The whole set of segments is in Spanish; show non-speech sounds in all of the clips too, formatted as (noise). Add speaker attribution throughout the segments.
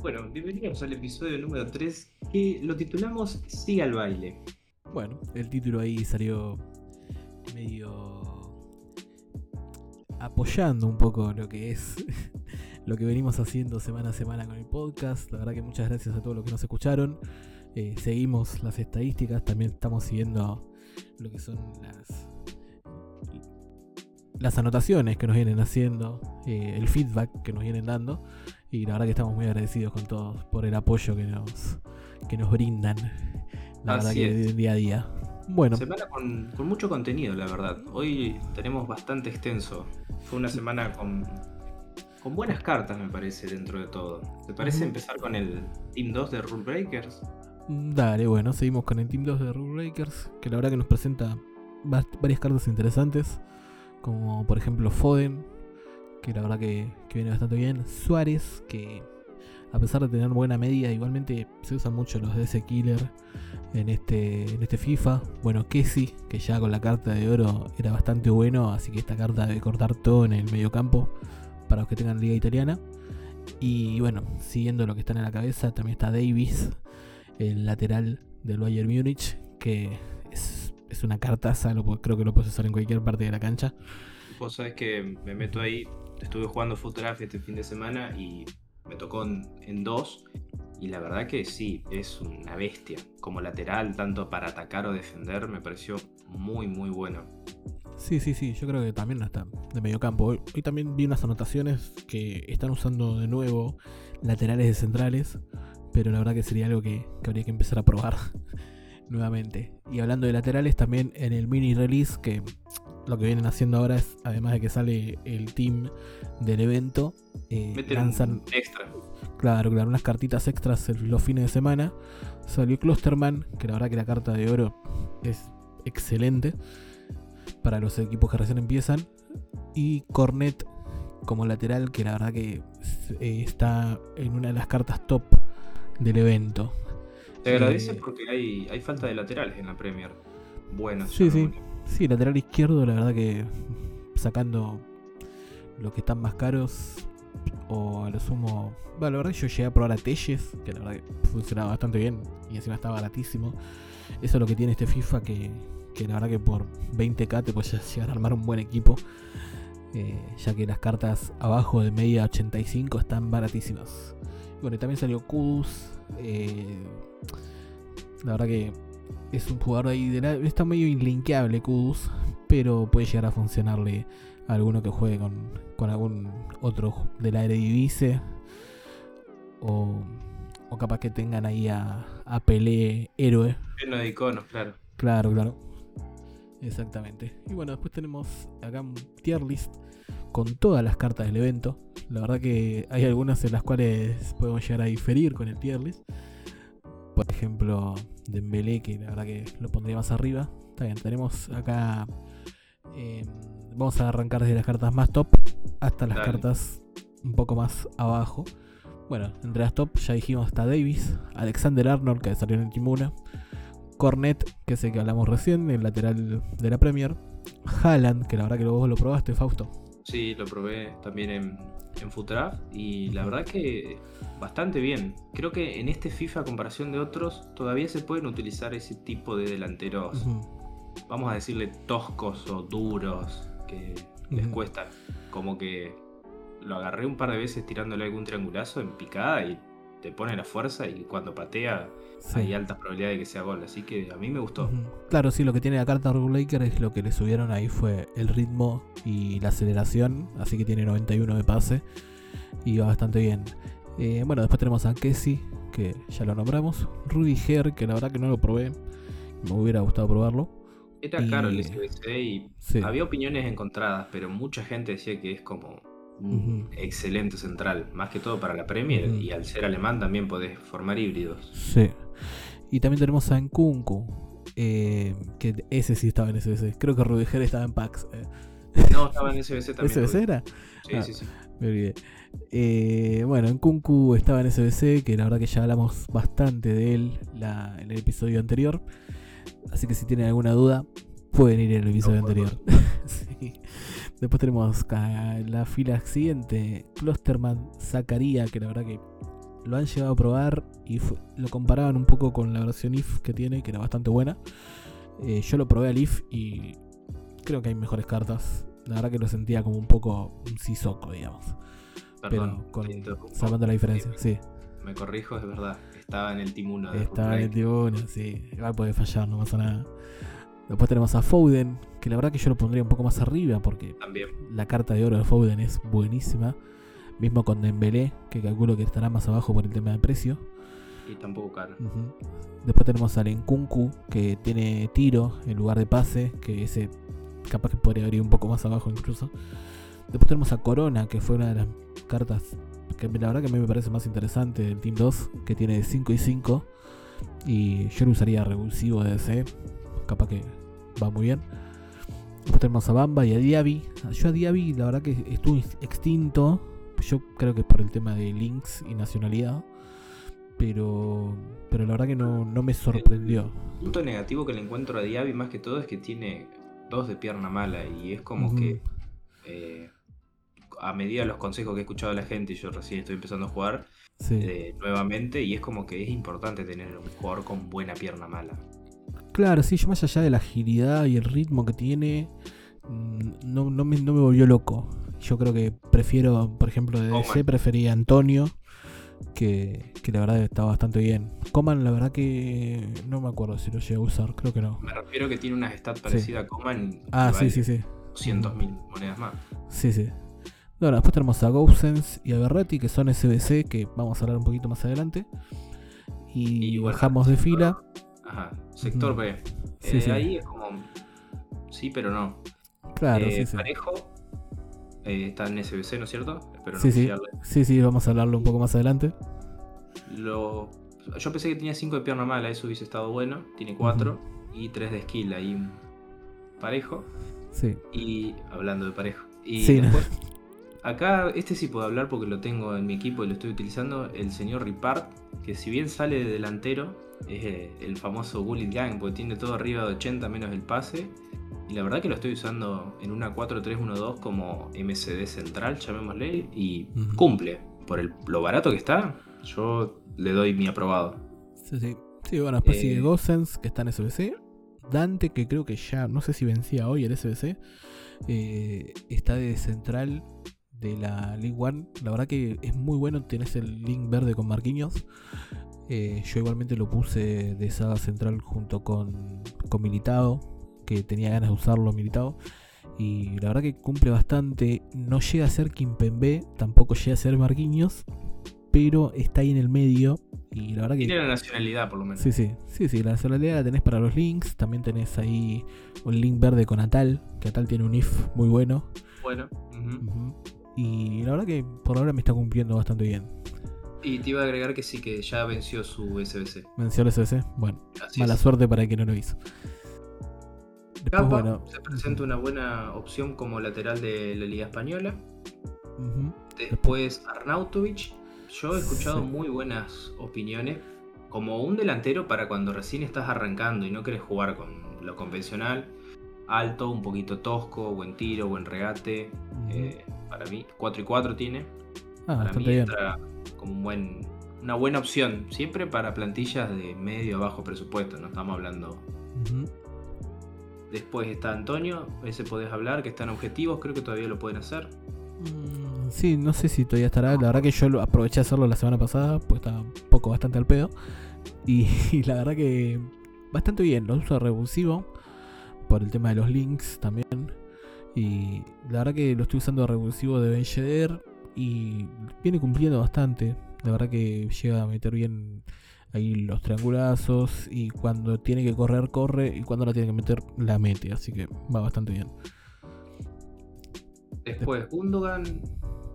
Speaker 1: Bueno, bienvenidos al episodio número 3 que lo titulamos Siga al baile.
Speaker 2: Bueno, el título ahí salió medio apoyando un poco lo que es (laughs) lo que venimos haciendo semana a semana con el podcast. La verdad que muchas gracias a todos los que nos escucharon. Eh, seguimos las estadísticas, también estamos siguiendo lo que son las las anotaciones que nos vienen haciendo, eh, el feedback que nos vienen dando. Y la verdad que estamos muy agradecidos con todos por el apoyo que nos, que nos brindan. La verdad que día a día.
Speaker 1: Bueno. Semana con, mucho contenido, la verdad. Hoy tenemos bastante extenso. Fue una semana con, con buenas cartas, me parece, dentro de todo. ¿Te parece empezar con el Team 2 de Rule Breakers?
Speaker 2: Mm, dale, bueno, seguimos con el Team 2 de Rule Breakers, que la verdad que nos presenta varias cartas interesantes, como por ejemplo Foden, que la verdad que, viene bastante bien. Suárez, que a pesar de tener buena media, igualmente se usan mucho los DS Killer en este, en este FIFA. Bueno, Kessi, que ya con la carta de oro era bastante bueno, así que esta carta debe cortar todo en el medio campo para los que tengan liga italiana. Y bueno, siguiendo lo que está en la cabeza, también está Davis, el lateral del Bayern Múnich, que es, es una cartaza, lo, creo que lo puedes usar en cualquier parte de la cancha.
Speaker 1: Vos sabés que me meto ahí estuve jugando Foot este fin de semana y me tocó en, dos. Y la verdad que sí, es una bestia. Como lateral, tanto para atacar o defender, me pareció muy, muy bueno.
Speaker 2: Sí, sí, sí, yo creo que también está de medio campo. Hoy, también vi unas anotaciones que están usando de nuevo laterales de centrales, pero la verdad que sería algo que, que habría que empezar a probar (laughs) nuevamente. Y hablando de laterales, también en el mini release, que lo que vienen haciendo ahora es, además de que sale el team del evento,
Speaker 1: eh, lanzan extra.
Speaker 2: Claro, claro, unas cartitas extras los fines de semana. Salió Clusterman, que la verdad que la carta de oro es excelente para los equipos que recién empiezan. Y Cornet como lateral, que la verdad que eh, está en una de las cartas top del evento.
Speaker 1: Te agradece eh, porque hay, hay falta de laterales en la Premier. Bueno,
Speaker 2: sí, sí. Sí, lateral izquierdo, la verdad que sacando los que están más caros o a lo sumo. Bueno, la verdad que yo llegué a probar a Telles, que la verdad que funcionaba bastante bien y encima estaba baratísimo. Eso es lo que tiene este FIFA, que, la verdad que por 20k te puedes (laughs) llegar a armar un buen equipo. Eh, ya que las cartas abajo de media 85 están baratísimas. Bueno, y también salió Kudus. Eh, la verdad que es un jugador ahí de la, está medio inlinkeable Kudus, pero puede llegar a funcionarle a alguno que juegue con, algún otro de la Eredivisie o, o capaz que tengan ahí a, a Pelé héroe.
Speaker 1: Lleno de iconos, claro.
Speaker 2: Claro, claro. Exactamente. Y bueno, después tenemos acá un tier list con todas las cartas del evento. La verdad que hay algunas en las cuales podemos llegar a diferir con el tier list. Por ejemplo, Dembélé, que la verdad que lo pondría más arriba. Está bien, tenemos acá. Eh, vamos a arrancar desde las cartas más top hasta las cartas un poco más abajo. Bueno, entre las top ya dijimos está Davis, Alexander Arnold, que salió en el Kimuna, Cornet, que es el que hablamos recién, el lateral de la Premier, Haaland, que la verdad que vos lo probaste, Fausto.
Speaker 1: Sí, lo probé también en, en y la verdad que bastante bien. Creo que en este FIFA, a comparación de otros, todavía se pueden utilizar ese tipo de delanteros, vamos a decirle toscos o duros, que les cuesta. Como que lo agarré un par de veces tirándole algún triangulazo en picada y te pone la fuerza y cuando patea hay altas probabilidades de que sea gol. Así que a mí me gustó.
Speaker 2: Claro, sí, lo que tiene la carta Laker es lo que le subieron ahí fue el ritmo y la aceleración. Así que tiene 91 de pase y va bastante bien. Eh, bueno, después tenemos a Kessie, que ya lo nombramos. Rudy Her, que la verdad que no lo probé. Me hubiera gustado probarlo.
Speaker 1: Era caro el SBC y había opiniones encontradas, pero mucha gente decía que es como un excelente central, más que todo para la Premier, y al ser alemán también podés formar híbridos.
Speaker 2: Sí. Y también tenemos a Nkunku, eh, que ese sí estaba en SBC. Creo que Rudiger estaba en PAX.
Speaker 1: Eh. No, estaba en SBC (laughs) también.
Speaker 2: ¿SBC era?
Speaker 1: Sí, ah, sí, sí.
Speaker 2: Me olvidé. Eh, bueno, Nkunku estaba en SBC, que la verdad que ya hablamos bastante de él en el episodio anterior. Así que si tienen alguna duda, pueden ir en el episodio anterior. (laughs) Después tenemos la fila siguiente, Klosterman Zacaría, que la verdad que lo han llegado a probar y lo comparaban un poco con la versión IF que tiene, que era bastante buena. Eh, yo lo probé al IF y creo que hay mejores cartas. La verdad que lo sentía como un poco un Sissoko, digamos. Pero con, salvando la diferencia, sí.
Speaker 1: Me corrijo, es verdad. Estaba en el Team 1.
Speaker 2: Estaba en el Team 1, sí. Igual puede fallar, no pasa nada. Después tenemos a Foden, que la verdad que yo lo pondría un poco más arriba porque
Speaker 1: También.
Speaker 2: la carta de oro de Foden es buenísima. Mismo con Dembélé, que calculo que estará más abajo por el tema de precio.
Speaker 1: Y tampoco caro.
Speaker 2: Después tenemos al Enkunku, que tiene tiro en lugar de pase, que ese capaz que podría ir un poco más abajo incluso. Después tenemos a Corona, que fue una de las cartas que la verdad que a mí me parece más interesante del Team 2, que tiene 5 y 5. Y yo lo usaría revulsivo de DC, capaz que va muy bien. Después tenemos a Bamba y a Diaby. Yo a Diaby la verdad que estuvo extinto. Yo creo que por el tema de links y nacionalidad. Pero, pero la verdad que no, me sorprendió.
Speaker 1: El punto negativo que le encuentro a Diaby más que todo es que tiene dos de pierna mala y es como que eh, a medida de los consejos que he escuchado de la gente y yo recién estoy empezando a jugar eh, nuevamente y es como que es importante tener un jugador con buena pierna mala.
Speaker 2: Claro, sí, yo más allá de la agilidad y el ritmo que tiene, mm, no, no, me, no me volvió loco. Yo creo que prefiero, por ejemplo, de DC prefería a Antonio, que, que, la verdad está bastante bien. Coman, la verdad que no me acuerdo si lo llegué a usar, creo que no.
Speaker 1: Me refiero que tiene una stats parecida a Coman.
Speaker 2: Ah, sí, sí, sí.
Speaker 1: 200.000 monedas más.
Speaker 2: Sí, sí. Bueno, después tenemos a Gousens y a Berretti, que son SBC, que vamos a hablar un poquito más adelante. Y, bajamos de fila.
Speaker 1: Ajá, sector B. Sí, eh, sí. Ahí es como. Sí, pero no.
Speaker 2: Claro, eh, sí, sí.
Speaker 1: Parejo eh, está en SBC, ¿no es cierto?
Speaker 2: Espero sí, sí. sí, sí, vamos a hablarlo un poco más adelante.
Speaker 1: Lo... Yo pensé que tenía 5 de pierna mala, eso hubiese estado bueno. Tiene 4 y 3 de skill ahí parejo.
Speaker 2: Sí.
Speaker 1: Y hablando de parejo. Y sí, después, (laughs) acá, este sí puedo hablar porque lo tengo en mi equipo y lo estoy utilizando. El señor Ripart, que si bien sale de delantero, es eh, el famoso Bullet Gang, porque tiene todo arriba de 80 menos el pase. Y la verdad que lo estoy usando en una 4-3-1-2 como MCD central, llamémosle, y cumple. Por el, lo barato que está, yo le doy mi aprobado.
Speaker 2: Sí, sí. Sí, bueno, después sigue eh, Gossens, que está en SBC. Dante, que creo que ya, no sé si vencía hoy el SBC, eh, está de central de la League One. La verdad que es muy bueno, tienes el link verde con Marquinhos. Eh, yo igualmente lo puse de saga central junto con, con Militado, que tenía ganas de usarlo Militado. Y la verdad que cumple bastante. No llega a ser Kimpembe, tampoco llega a ser Marquinhos, pero está ahí en el medio. Y la verdad que.
Speaker 1: Tiene la nacionalidad, por lo menos.
Speaker 2: Sí, sí, sí, sí. La nacionalidad la tenés para los links. También tenés ahí un link verde con Atal, que Atal tiene un if muy bueno.
Speaker 1: Bueno.
Speaker 2: Y la verdad que por ahora me está cumpliendo bastante bien.
Speaker 1: Y te iba a agregar que sí, que ya venció su SBC.
Speaker 2: ¿Venció el SBC? Bueno, mala suerte para que no lo hizo.
Speaker 1: Después, bueno, se presenta una buena opción como lateral de la Liga Española. Después Arnautovic. Yo he escuchado muy buenas opiniones. Como un delantero para cuando recién estás arrancando y no querés jugar con lo convencional. Alto, un poquito tosco, buen tiro, buen regate. Eh, para mí, 4 y 4 tiene.
Speaker 2: Ah, para mí
Speaker 1: como un buen, una buena opción. Siempre para plantillas de medio a bajo presupuesto, no estamos hablando. Después está Antonio, ese podés hablar, que están objetivos, creo que todavía lo pueden hacer.
Speaker 2: Mm, sí, no sé si todavía estará. La verdad que yo aproveché a hacerlo la semana pasada, pues está un poco bastante al pedo. (laughs) Y, la verdad que bastante bien, lo uso revulsivo por el tema de los links también. Y la verdad que lo estoy usando revulsivo de Ben y viene cumpliendo bastante. La verdad que llega a meter bien ahí los triangulazos y cuando tiene que correr, corre y cuando la tiene que meter, la mete. Así que va bastante bien.
Speaker 1: Después, Gundogan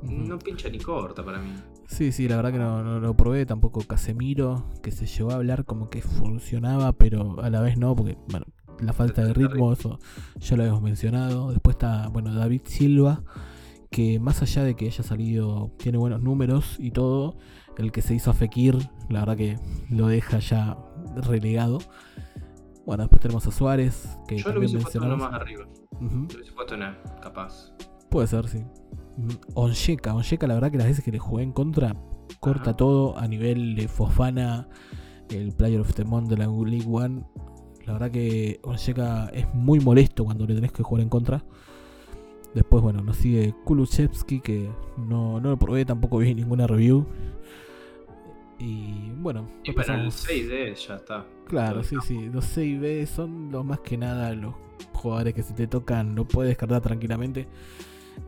Speaker 1: no pincha ni corta para mí.
Speaker 2: Sí, sí, la verdad que no, lo probé. Tampoco Casemiro, que se llevó a hablar como que funcionaba, pero a la vez no, porque bueno, la falta de ritmo, eso ya lo habíamos mencionado. Después está, bueno, David Silva que más allá de que haya salido, tiene buenos números y todo, el que se hizo a Fekir, la verdad que lo deja ya relegado. Bueno, después tenemos a Suárez, que
Speaker 1: Yo lo hubiese puesto uno más arriba. Lo hubiese puesto en capaz.
Speaker 2: Puede ser, sí. Onsheka, Onsheka, la verdad que las veces que le jugué en contra, corta todo a nivel de Fofana, el Player of the Month de la League One. La verdad que Onyeka es muy molesto cuando le tenés que jugar en contra. Después, bueno, nos sigue Kulusevski, que no, no lo probé, tampoco vi ninguna review. Y bueno,
Speaker 1: y para el 6D ya está.
Speaker 2: Claro, sí, sí. Los 6D son lo más que nada los jugadores que si te tocan lo puedes descartar tranquilamente.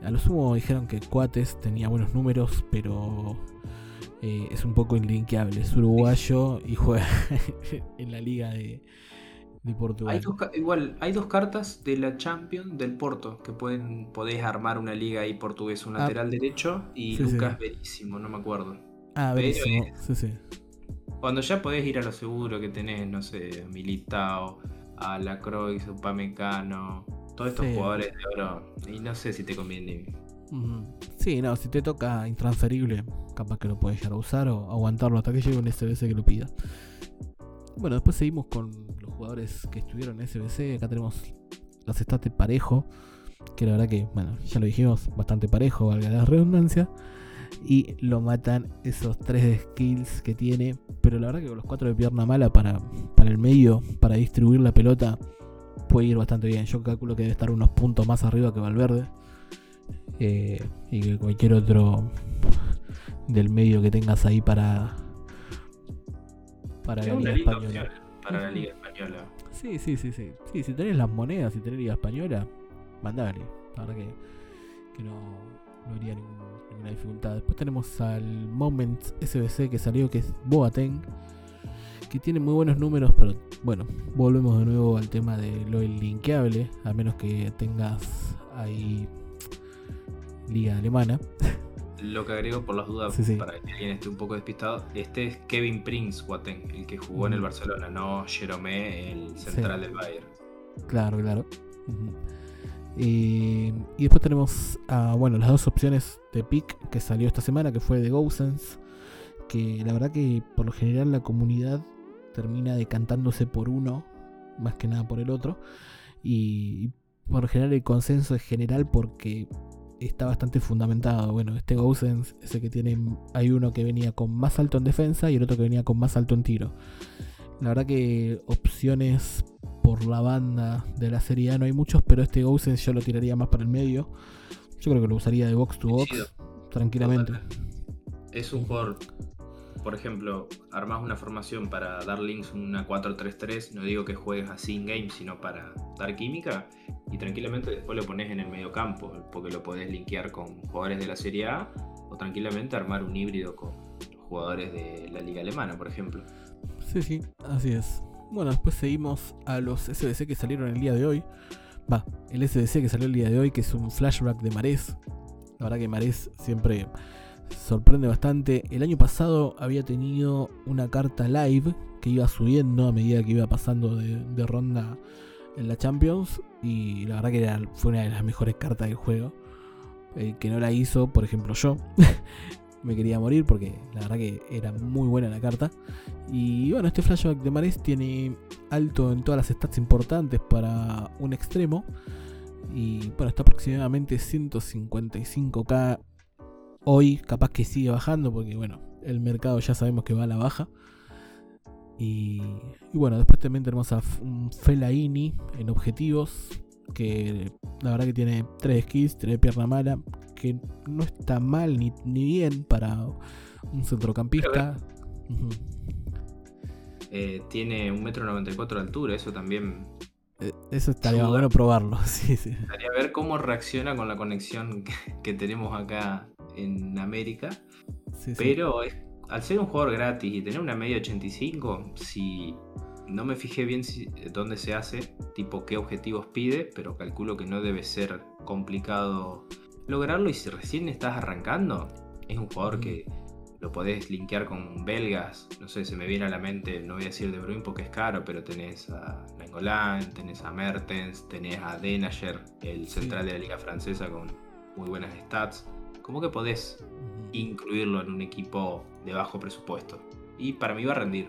Speaker 2: A lo sumo dijeron que Cuates tenía buenos números, pero eh, es un poco inlinkeable. Es uruguayo y juega (laughs) en la liga de, Portugal.
Speaker 1: igual, hay dos cartas de la Champions del Porto que pueden podés armar una liga ahí portuguesa, un ah, lateral derecho y Lucas Verísimo, no me acuerdo.
Speaker 2: Ah, Verísimo, sí, sí.
Speaker 1: Cuando ya podés ir a lo seguro que tenés, no sé, Militao, a la Croix, Upamecano, todos estos jugadores de oro, y no sé si te conviene.
Speaker 2: Sí, no, si te toca intransferible, capaz que lo puedes llegar a usar o aguantarlo hasta que llegue un SBC que lo pida. Bueno, después seguimos con jugadores que estuvieron en SBC. Acá tenemos las stats parejo, que la verdad que, bueno, ya lo dijimos, bastante parejo, valga la redundancia. Y lo matan esos tres skills que tiene. Pero la verdad que con los cuatro de pierna mala para, para el medio, para distribuir la pelota, puede ir bastante bien. Yo calculo que debe estar unos puntos más arriba que Valverde. Eh, y que cualquier otro del medio que tengas ahí para
Speaker 1: para la Liga Española. Para la Liga Española.
Speaker 2: Sí, sí, sí, sí. Sí, si tenés las monedas, si tenés Liga Española, mandale. La verdad que, que no, no haría ninguna dificultad. Después tenemos al Moment SBC que salió, que es Boateng. Que tiene muy buenos números, pero bueno, volvemos de nuevo al tema de lo linkeable. A menos que tengas ahí liga alemana. (laughs)
Speaker 1: Lo que agrego por las dudas, para que alguien esté un poco despistado, este es Kevin Prince Waten, el que jugó en el Barcelona, no Jerome, el central del Bayern.
Speaker 2: Claro, claro. y después tenemos bueno, las dos opciones de pick que salió esta semana, que fue de Gosens, que la verdad que por lo general la comunidad termina decantándose por uno, más que nada por el otro. Y por lo general el consenso es general porque está bastante fundamentado. Bueno, este Gosens es el que tiene. Hay uno que venía con más alto en defensa y el otro que venía con más alto en tiro. La verdad que opciones por la banda de la serie A no hay muchos, pero este Gosens yo lo tiraría más para el medio. Yo creo que lo usaría de box to box tranquilamente.
Speaker 1: Es un jugador por ejemplo, armas una formación para dar links una 4-3-3, no digo que juegues así in game, sino para dar química, y tranquilamente después lo pones en el medio campo, porque lo podés linkear con jugadores de la Serie A, o tranquilamente armar un híbrido con jugadores de la Liga Alemana, por ejemplo.
Speaker 2: Sí, sí, así es. Bueno, después seguimos a los SBC que salieron el día de hoy. Va, el SBC que salió el día de hoy, que es un flashback de Marés. La verdad que Marés siempre sorprende bastante. El año pasado había tenido una carta live que iba subiendo a medida que iba pasando de, ronda en la Champions. Y la verdad que fue una de las mejores cartas del juego. El que no la hizo, por ejemplo, yo. (laughs) me quería morir porque la verdad que era muy buena la carta. Y bueno, este flashback de Mares tiene alto en todas las stats importantes para un extremo. Y bueno, está aproximadamente 155k Hoy capaz que sigue bajando porque bueno, el mercado ya sabemos que va a la baja. Y, bueno, después también tenemos a un Felaini en objetivos, que la verdad que tiene 3 skills, 3 pierna mala, que no está mal ni, bien para un centrocampista.
Speaker 1: Eh, tiene un metro 94 de altura, eso también
Speaker 2: eh, eso estaría bueno probarlo, (laughs) sí, sí.
Speaker 1: Estaría ver cómo reacciona con la conexión que, tenemos acá en América. Pero al ser un jugador gratis y tener una media 85, si no me fijé bien si, dónde se hace, tipo qué objetivos pide, pero calculo que no debe ser complicado lograrlo. Y si recién estás arrancando, es un jugador que lo podés linkear con belgas. No sé, se me viene a la mente, no voy a decir de Bruin porque es caro, pero tenés a Nangolan, tenés a Mertens, tenés a Denager, el central de la liga francesa con muy buenas stats. ¿Cómo que podés incluirlo en un equipo de bajo presupuesto? Y para mí va a rendir.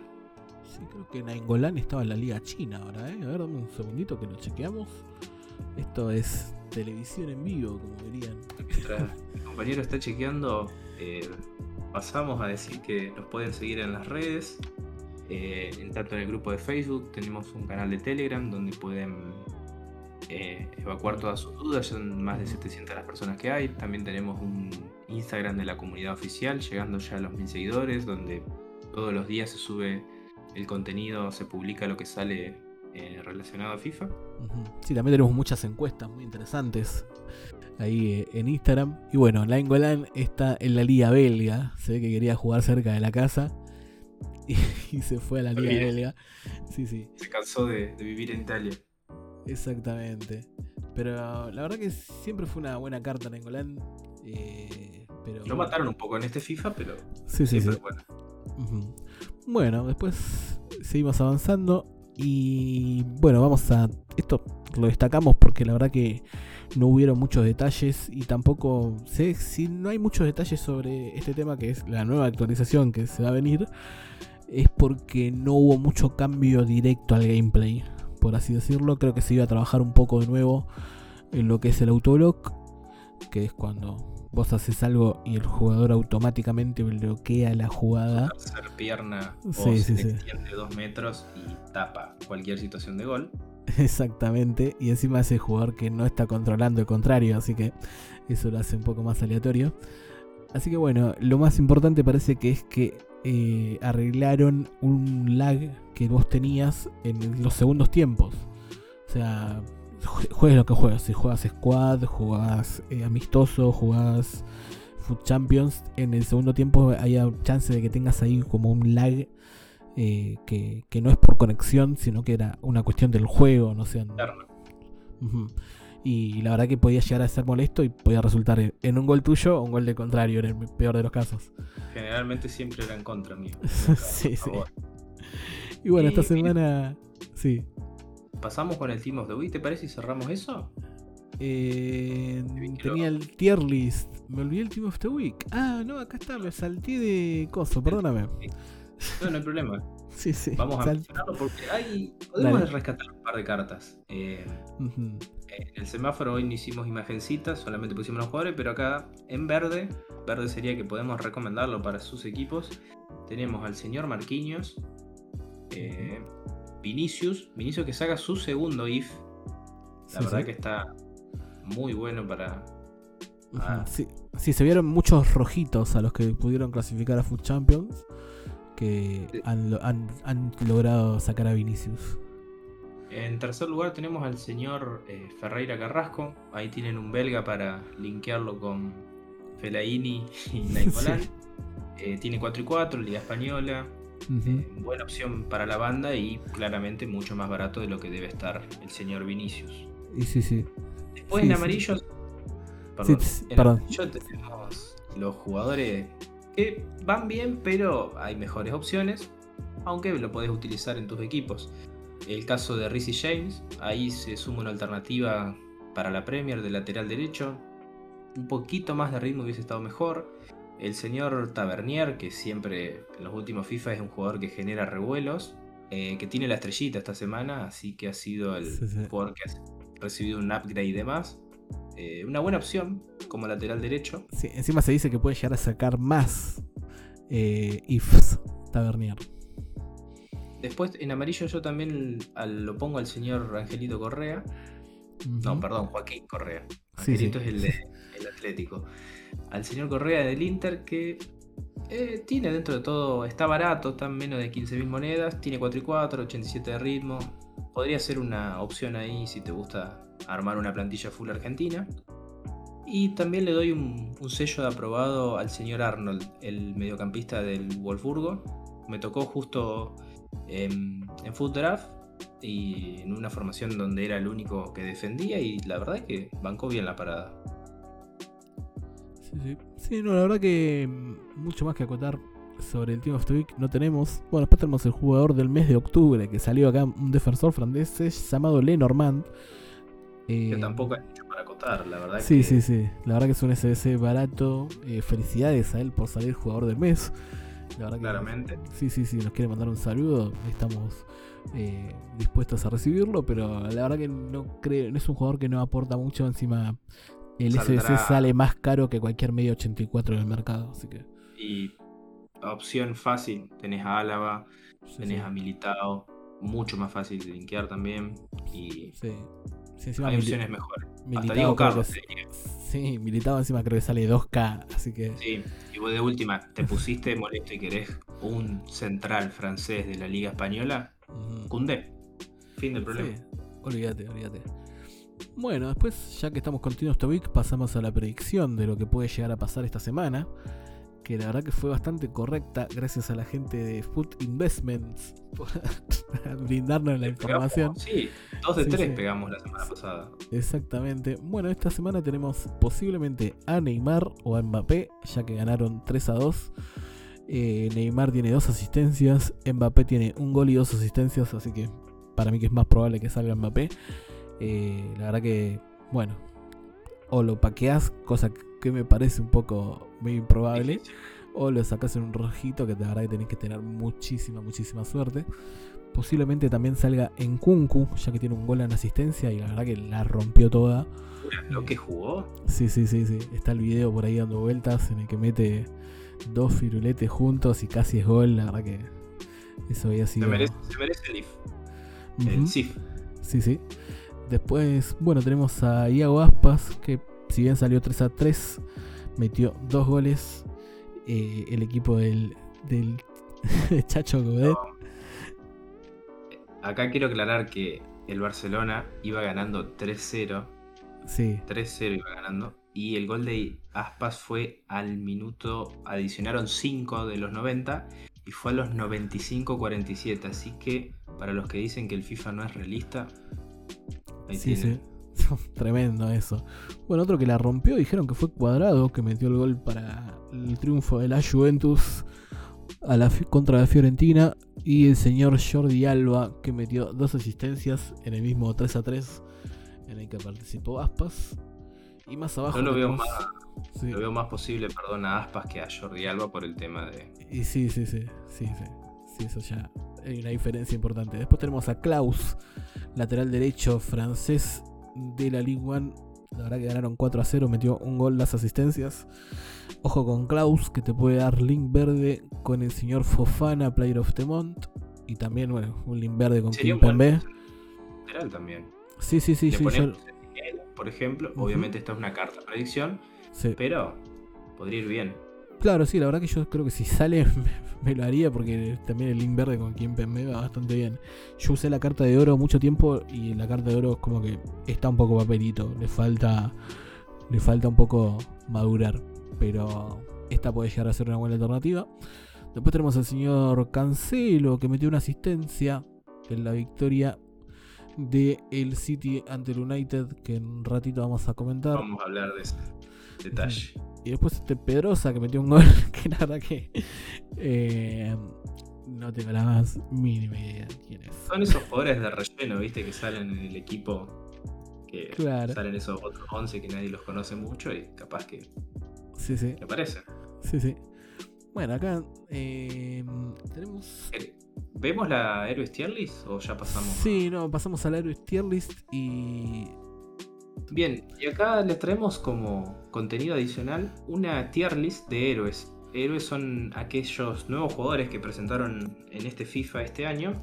Speaker 2: Sí, creo que Nainggolan estaba en la liga china ahora, ¿eh? A ver, dame un segundito que lo chequeamos. Esto es televisión en vivo, como dirían.
Speaker 1: mi compañero está chequeando. Eh, pasamos a decir que nos pueden seguir en las redes, eh, en tanto en el grupo de Facebook, tenemos un canal de Telegram donde pueden eh, evacuar todas sus dudas, son más de 700 las personas que hay, también tenemos un Instagram de la comunidad oficial, llegando ya a los mil seguidores, donde todos los días se sube el contenido, se publica lo que sale eh, relacionado a FIFA.
Speaker 2: Sí, también tenemos muchas encuestas muy interesantes ahí eh, en Instagram. Y bueno, Golan está en la liga belga, se ve que quería jugar cerca de la casa y, (laughs) se fue a la liga belga. Sí, sí.
Speaker 1: Se cansó de, vivir en Italia.
Speaker 2: Exactamente. Pero la verdad que siempre fue una buena carta Nainggolan. Eh, pero...
Speaker 1: Lo mataron un poco en este FIFA, pero
Speaker 2: sí, sí, sí. Bueno. bueno, después seguimos avanzando. Y bueno, vamos a. Esto lo destacamos porque la verdad que no hubieron muchos detalles y tampoco sé si no hay muchos detalles sobre este tema que es la nueva actualización que se va a venir. Es porque no hubo mucho cambio directo al gameplay, por así decirlo. Creo que se iba a trabajar un poco de nuevo en lo que es el autoblock, que es cuando vos haces algo y el jugador automáticamente bloquea la jugada.
Speaker 1: Hacer pierna o sí, se extiende dos metros y tapa cualquier situación de gol. (laughs)
Speaker 2: Exactamente, y encima es el jugador que no está controlando el contrario, así que eso lo hace un poco más aleatorio. Así que bueno, lo más importante parece que es que eh, arreglaron un lag que vos tenías en los segundos tiempos. O sea, juegues lo que juegas. Si juegas Squad, juegas eh, amistoso, juegas Food Champions, en el segundo tiempo haya chance de que tengas ahí como un lag eh, que, no es por conexión, sino que era una cuestión del juego, no sé. Y la verdad que podía llegar a ser molesto y podía resultar en un gol tuyo o un gol de contrario, en el peor de los casos.
Speaker 1: Generalmente siempre era en contra mío. (laughs)
Speaker 2: sí, sí. Y bueno, esta semana. Sí.
Speaker 1: Pasamos con el Team of the Week, ¿te parece? Y cerramos eso.
Speaker 2: Eh, tenía el tier list. Me olvidé el Team of the Week. Ah, no, acá está, me salté de coso, perdóname.
Speaker 1: No, no hay problema. (laughs)
Speaker 2: Sí, sí.
Speaker 1: Vamos a mencionarlo porque hay, podemos rescatar un par de cartas. Eh, En el semáforo hoy no hicimos imagencitas, solamente pusimos los jugadores, pero acá en verde, verde sería que podemos recomendarlo para sus equipos. Tenemos al señor Marquinhos, eh, Vinicius, Vinicius que saca su segundo if. La verdad que está muy bueno para.
Speaker 2: Sí, sí, se vieron muchos rojitos a los que pudieron clasificar a Food Champions que han, logrado sacar a Vinicius.
Speaker 1: En tercer lugar tenemos al señor eh, Ferreira Carrasco. Ahí tienen un belga para linkearlo con Felaini (laughs) y Nainggolan. Eh, tiene 4 y 4, Liga Española. Eh, buena opción para la banda y claramente mucho más barato de lo que debe estar el señor Vinicius.
Speaker 2: Y sí, sí.
Speaker 1: Después en amarillos. Perdón, en amarillo tenemos los jugadores que van bien, pero hay mejores opciones, aunque lo podés utilizar en tus equipos. El caso de Rizzy James, ahí se suma una alternativa para la Premier de lateral derecho. Un poquito más de ritmo hubiese estado mejor. El señor Tavernier, que siempre en los últimos FIFA es un jugador que genera revuelos, eh, que tiene la estrellita esta semana, así que ha sido el jugador que ha recibido un upgrade y demás. Eh, una buena opción como lateral derecho.
Speaker 2: Sí, encima se dice que puede llegar a sacar más eh, ifs Tavernier.
Speaker 1: Después en amarillo yo también lo pongo al señor Angelito Correa. No, perdón, Joaquín Correa. Angelito es el, el Atlético al señor Correa del Inter que eh, tiene dentro de todo, está barato, está en menos de 15.000 monedas, tiene 4 y 4, 87 de ritmo. Podría ser una opción ahí si te gusta armar una plantilla full argentina. Y también le doy un, sello de aprobado al señor Arnold, el mediocampista del Wolfsburgo. Me tocó justo en, en Foot Draft y en una formación donde era el único que defendía y la verdad es que bancó bien la parada.
Speaker 2: Sí, no, la verdad que mm, mucho más que acotar sobre el Team of the Week no tenemos. Bueno, después tenemos el jugador del mes de octubre que salió acá, un defensor francés llamado Lenormand.
Speaker 1: que eh, tampoco hay mucho para acotar, la verdad.
Speaker 2: Sí, sí, sí. La verdad que es un SBC barato. Eh, felicidades a él por salir jugador del mes.
Speaker 1: La verdad Claramente.
Speaker 2: sí, sí, sí, nos quiere mandar un saludo. Estamos eh, dispuestos a recibirlo, pero la verdad que no creo, no es un jugador que no aporta mucho. Encima el SBC sale más caro que cualquier medio 84 del mercado, así que.
Speaker 1: Y opción fácil. Tenés a Álava, tenés a Militao, mucho más fácil de linkear también. Y
Speaker 2: Sí. Sí,
Speaker 1: hay opciones mejores. Hasta Diego Carlos.
Speaker 2: Sí, Militao encima creo que sale 2K, así que.
Speaker 1: Sí, y vos de última te pusiste molesto y querés un central francés de la Liga Española. Cundé. Fin del problema.
Speaker 2: Sí, olvídate, olvídate. Bueno, después, ya que estamos continuos esta week, pasamos a la predicción de lo que puede llegar a pasar esta semana. Que la verdad que fue bastante correcta, gracias a la gente de Food Investments por brindarnos la información.
Speaker 1: Pegamos, sí, dos de
Speaker 2: Sí,
Speaker 1: tres
Speaker 2: sí.
Speaker 1: pegamos la semana pasada.
Speaker 2: Exactamente. Bueno, esta semana tenemos posiblemente a Neymar o a Mbappé, ya que ganaron 3 a 2. Eh, Neymar tiene dos asistencias, Mbappé tiene un gol y dos asistencias, así que para mí que es más probable que salga Mbappé. Eh, la verdad que, bueno, o lo paqueás, cosa que me parece un poco muy improbable, o lo sacas en un rojito, que la verdad que tenés que tener muchísima, muchísima suerte. Posiblemente también salga en Kunku, ya que tiene un gol en asistencia y la verdad que la rompió toda.
Speaker 1: Lo que jugó,
Speaker 2: Sí, sí, sí, sí. Está el video por ahí dando vueltas en el que mete dos firuletes juntos y casi es gol. La verdad que eso había
Speaker 1: se
Speaker 2: sido.
Speaker 1: merece, se merece el IF. El. SIF.
Speaker 2: Sí, sí. Después, bueno, tenemos a Iago Aspas, que si bien salió 3 a 3, metió dos goles. Eh, el equipo del, del (laughs) Chacho Godet.
Speaker 1: Acá quiero aclarar que el Barcelona iba ganando 3-0.
Speaker 2: Sí,
Speaker 1: 3-0 iba ganando. Y el gol de Aspas fue al minuto. Adicionaron 5 de los 90. Y fue a los 95-47. Así que para los que dicen que el FIFA no es realista. Ahí
Speaker 2: sí,
Speaker 1: tienen.
Speaker 2: sí. (laughs) Tremendo eso. Bueno, otro que la rompió, dijeron que fue Cuadrado, que metió el gol para el triunfo de la Juventus a la, contra la Fiorentina. Y el señor Jordi Alba, que metió dos asistencias en el mismo 3 a 3 en el que participó Aspas. Y más abajo.
Speaker 1: Yo lo veo más,
Speaker 2: sí.
Speaker 1: lo veo más posible, perdón, a Aspas que a Jordi Alba por el tema de.
Speaker 2: Y sí, sí, sí, sí, sí. Sí, eso ya hay una diferencia importante. Después tenemos a Klaus, lateral derecho francés de la Ligue 1. La verdad que ganaron 4 a 0, metió un gol, las asistencias. Ojo con Klaus, que te puede dar link verde con el señor Fofana, Player of the Month. Y también, bueno, un link verde con
Speaker 1: Sería
Speaker 2: Kim
Speaker 1: un buen
Speaker 2: Pembe.
Speaker 1: lateral también.
Speaker 2: Sí, sí, sí,
Speaker 1: Le
Speaker 2: sí, yo-
Speaker 1: por ejemplo. Obviamente esta es una carta predicción,
Speaker 2: sí.
Speaker 1: pero podría ir bien.
Speaker 2: Claro, sí, la verdad que yo creo que si sale (laughs) me, me lo haría porque también el link verde con quien me va bastante bien. Yo usé la carta de oro mucho tiempo y la carta de oro es como que está un poco papelito, le falta le falta un poco madurar, pero esta puede llegar a ser una buena alternativa. Después tenemos al señor Cancelo que metió una asistencia en la victoria de el City ante el United que en un ratito vamos a comentar.
Speaker 1: Vamos a hablar de ese detalle.
Speaker 2: Y después este Pedrosa que metió un gol (laughs) que la verdad que eh, no tengo la más mínima idea de quién es.
Speaker 1: Son esos jugadores de relleno, viste, que salen en el equipo. Que
Speaker 2: Claro.
Speaker 1: salen esos otros 11 que nadie los conoce mucho y capaz que
Speaker 2: Sí, sí,
Speaker 1: me aparecen.
Speaker 2: sí, sí. Bueno, acá eh, tenemos...
Speaker 1: Eh, ¿Vemos la Héroes Tier List o ya pasamos?
Speaker 2: Sí, no, pasamos al Héroes Tier List y...
Speaker 1: Bien, y acá les traemos como contenido adicional una tier list de héroes. Héroes son aquellos nuevos jugadores que presentaron en este FIFA este año,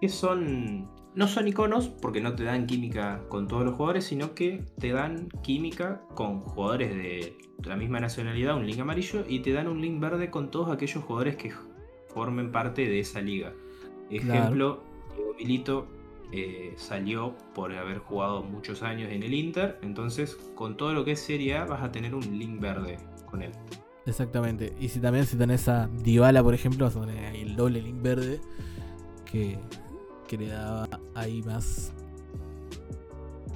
Speaker 1: que son no son iconos porque no te dan química con todos los jugadores, sino que te dan química con jugadores de la misma nacionalidad, un link amarillo, y te dan un link verde con todos aquellos jugadores que formen parte de esa liga. Ejemplo, Diego Milito eh, salió por haber jugado muchos años en el Inter, entonces con todo lo que es Serie A vas a tener un link verde con él.
Speaker 2: Exactamente. Y si también si tenés a Dybala, por ejemplo, vas a tener ahí el doble link verde que, que le daba ahí más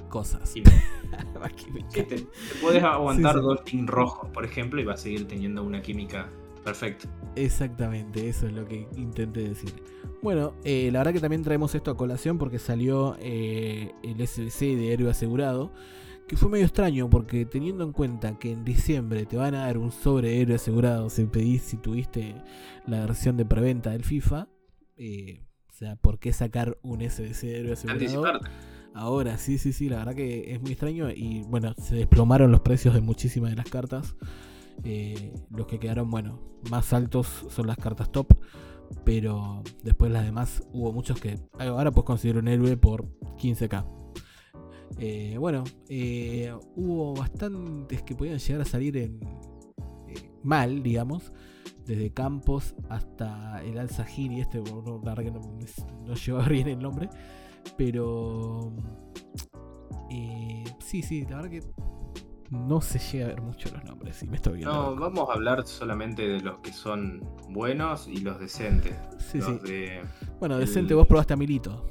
Speaker 2: cosas. (laughs)
Speaker 1: Te, te puedes aguantar
Speaker 2: Sí, sí.
Speaker 1: dos link rojos, por ejemplo, y vas a seguir teniendo una química perfecta.
Speaker 2: Exactamente, eso es lo que intenté decir. Bueno, eh, la verdad que también traemos esto a colación porque salió eh, el SBC de héroe asegurado, que fue medio extraño porque teniendo en cuenta que en diciembre te van a dar un sobre héroe asegurado si pedís si tuviste la versión de preventa del FIFA, eh, o sea, ¿por qué sacar un SBC de héroe asegurado?
Speaker 1: Anticiparte.
Speaker 2: Ahora, sí, sí, sí, la verdad que es muy extraño y bueno, se desplomaron los precios de muchísimas de las cartas Eh, los que quedaron, bueno, más altos son las cartas top. Pero después las demás hubo muchos que ahora pues considero un héroe por 15k. Eh, bueno, eh, hubo bastantes que podían llegar a salir en mal, digamos. Desde Campos hasta el Al y este, no, la verdad que no, no lleva (laughs) bien el nombre. Pero sí, sí, la verdad que no se llega a ver mucho los nombres, si me estoy viendo.
Speaker 1: No, vamos a hablar solamente de los que son buenos y los decentes.
Speaker 2: Sí, sí. bueno, decente, vos probaste a Milito.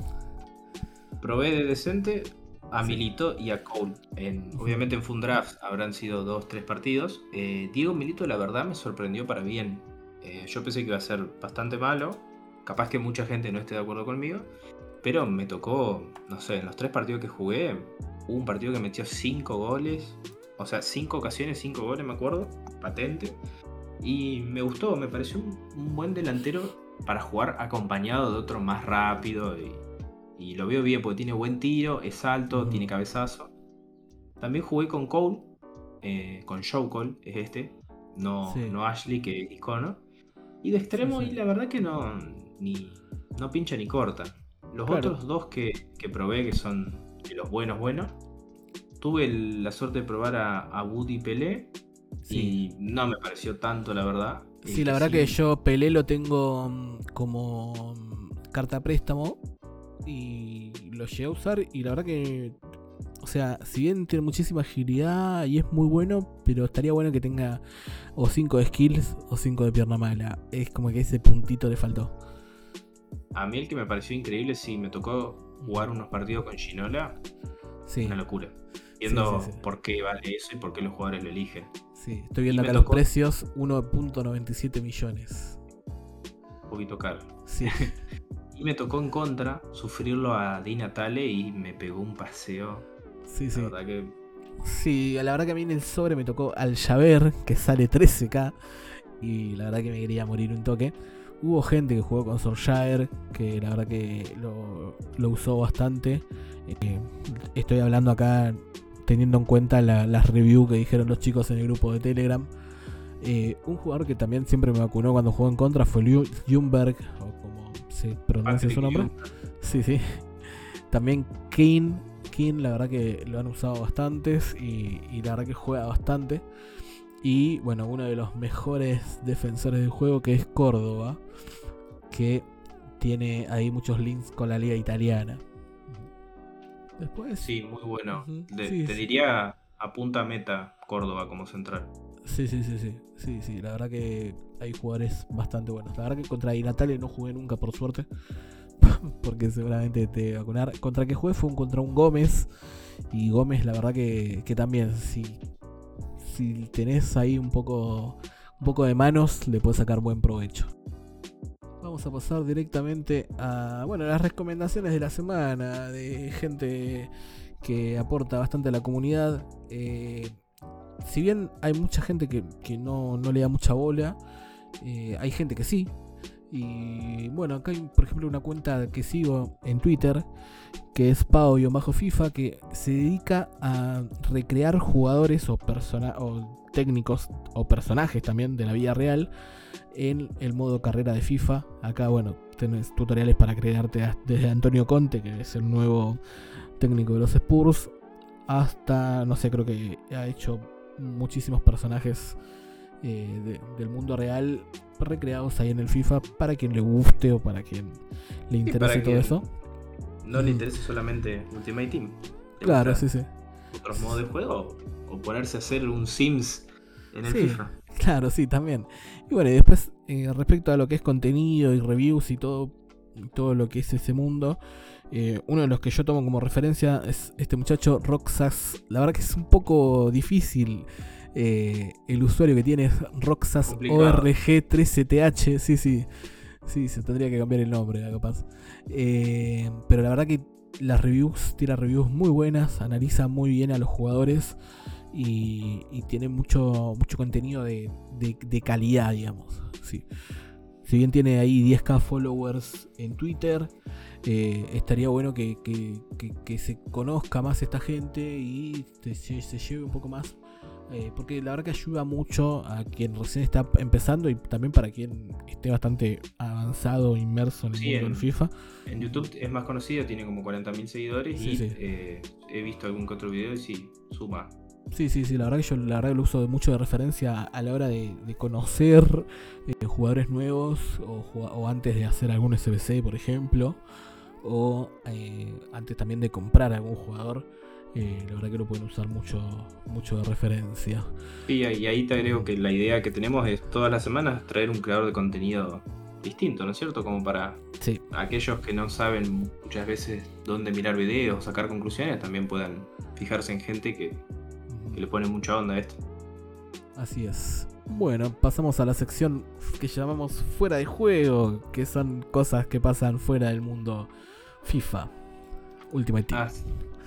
Speaker 1: Probé de decente a Milito y a Cole. obviamente en Fundraft habrán sido dos, tres partidos. Eh, Diego Milito, la verdad, me sorprendió para bien. Eh, yo pensé que iba a ser bastante malo. Capaz que mucha gente no esté de acuerdo conmigo. Pero me tocó, no sé, en los tres partidos que jugué, hubo un partido que metió cinco goles. O sea, cinco ocasiones, cinco goles, me acuerdo. Patente. Y me gustó, me pareció un, buen delantero para jugar acompañado de otro más rápido. Y, lo veo bien porque tiene buen tiro, es alto, tiene cabezazo. También jugué con Cole, eh, con Show Cole, es este. No, no Ashley, que es icono. Y de extremo, y la verdad que no, ni, no pincha ni corta. Los otros dos que, probé, que son de los buenos buenos, tuve la suerte de probar a, Woody Pelé y no me pareció tanto, la verdad.
Speaker 2: Sí, la verdad que yo Pelé lo tengo mm, como mm, carta préstamo y lo llegué a usar y la verdad que, o sea, si bien tiene muchísima agilidad y es muy bueno, pero estaría bueno que tenga o 5 de skills o 5 de pierna mala. Es como que ese puntito le faltó.
Speaker 1: A mí el que me pareció increíble, sí, me tocó jugar unos partidos con Ginola. Sí. Una locura. Viendo por qué vale eso y por qué los jugadores lo eligen.
Speaker 2: Sí, estoy viendo acá los precios, 1.97 millones.
Speaker 1: Un poquito caro. Sí. (laughs) y me tocó en contra sufrirlo a Di Natale y me pegó un paseo.
Speaker 2: Sí, sí. La verdad que... Sí, la verdad que a mí en el sobre me tocó al Javer, que sale 13k. Y la verdad que me quería morir un toque. Hubo gente que jugó con Sorshire, que la verdad que lo, usó bastante. Eh, estoy hablando acá teniendo en cuenta las reviews que dijeron los chicos en el grupo de Telegram. Eh, un jugador que también siempre me vacunó cuando jugó en contra fue Ljungberg, o como se pronuncia su nombre. Sí, sí. También King. King, la verdad que lo han usado bastantes y, y la verdad que juega bastante. Y bueno, uno de los mejores defensores del juego que es Córdoba, que tiene ahí muchos links con la liga italiana.
Speaker 1: Después. Sí, muy bueno. te diría a punta meta Córdoba como central.
Speaker 2: Sí, sí, sí, sí. Sí, sí. La verdad que hay jugadores bastante buenos. La verdad que contra Natalia no jugué nunca, por suerte. (laughs) porque seguramente te vacunar. Contra que jugué fue un, contra un Gómez. Y Gómez, la verdad que, que también, sí si tenés ahí un poco, un poco de manos, le puedes sacar buen provecho. Vamos a pasar directamente a bueno, las recomendaciones de la semana de gente que aporta bastante a la comunidad. Eh, si bien hay mucha gente que, no, le da mucha bola, eh, hay gente que sí. Y bueno, acá hay por ejemplo una cuenta que sigo en Twitter que es Pau-FIFA, que se dedica a recrear jugadores o, o técnicos o personajes también de la vida real en el modo carrera de FIFA. Acá, bueno, tenés tutoriales para crearte desde Antonio Conte, que es el nuevo técnico de los Spurs, hasta, no sé, creo que ha hecho muchísimos personajes eh, del mundo real recreados ahí en el FIFA para quien le guste o para quien le interese todo eso
Speaker 1: no le interesa solamente Ultimate Team.
Speaker 2: Claro, sí, sí.
Speaker 1: Otros modos de juego o ponerse a hacer un Sims en el FIFA. (laughs)
Speaker 2: Claro, sí, también. Y bueno, y después, eh, respecto a lo que es contenido y reviews y todo, todo lo que es ese mundo, eh, uno de los que yo tomo como referencia es este muchacho Roxas. La verdad que es un poco difícil. Eh, el usuario que tiene es Roxas ORG13TH. Sí, sí. Sí, se tendría que cambiar el nombre, capaz. Eh, pero la verdad que las reviews, tira reviews muy buenas, analiza muy bien a los jugadores y, tiene mucho, mucho contenido de, calidad, digamos. Sí. Si bien tiene ahí 10k followers en Twitter, eh, estaría bueno que, se conozca más esta gente y se, lleve un poco más Eh, porque la verdad que ayuda mucho a quien recién está empezando y también para quien esté bastante avanzado, inmerso en el mundo del FIFA.
Speaker 1: En YouTube es más conocido, tiene como 40.000 seguidores y eh, he visto algún que otro video y sí, suma.
Speaker 2: Sí, sí, sí, la verdad que yo la verdad lo uso mucho de referencia a la hora de, conocer eh, jugadores nuevos o, antes de hacer algún SBC, por ejemplo, o antes también de comprar algún jugador eh, la verdad que lo pueden usar mucho, mucho de referencia.
Speaker 1: y ahí te agrego que la idea que tenemos es todas las semanas traer un creador de contenido distinto, ¿no es cierto? Como para aquellos que no saben muchas veces dónde mirar videos, sacar conclusiones, también puedan fijarse en gente que, que le pone mucha onda a esto.
Speaker 2: Así es. Bueno, pasamos a la sección que llamamos fuera de juego, que son cosas que pasan fuera del mundo FIFA. Ultimate Team.
Speaker 1: Ah,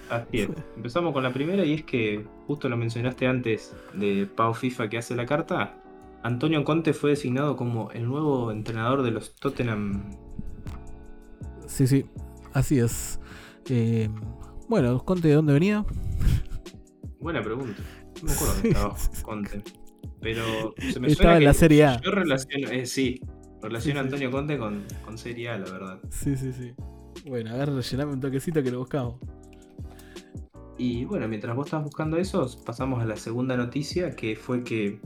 Speaker 1: Así es. Empezamos con la primera y es que justo lo mencionaste antes de Pau FIFA que hace la carta. Antonio Conte fue designado como el nuevo entrenador de los Tottenham.
Speaker 2: Sí, sí, así es. Eh, bueno, Conte, ¿de dónde venía?
Speaker 1: Buena pregunta. No me acuerdo dónde estaba Conte. Pero
Speaker 2: se me estaba en la Serie A.
Speaker 1: Yo relaciono, eh, sí, relaciono a Antonio Conte con, con Serie A, la verdad.
Speaker 2: Sí, sí, sí. Bueno, a ver, rellename un toquecito que lo buscamos.
Speaker 1: Y bueno, mientras vos estás buscando eso, pasamos a la segunda noticia, que fue que,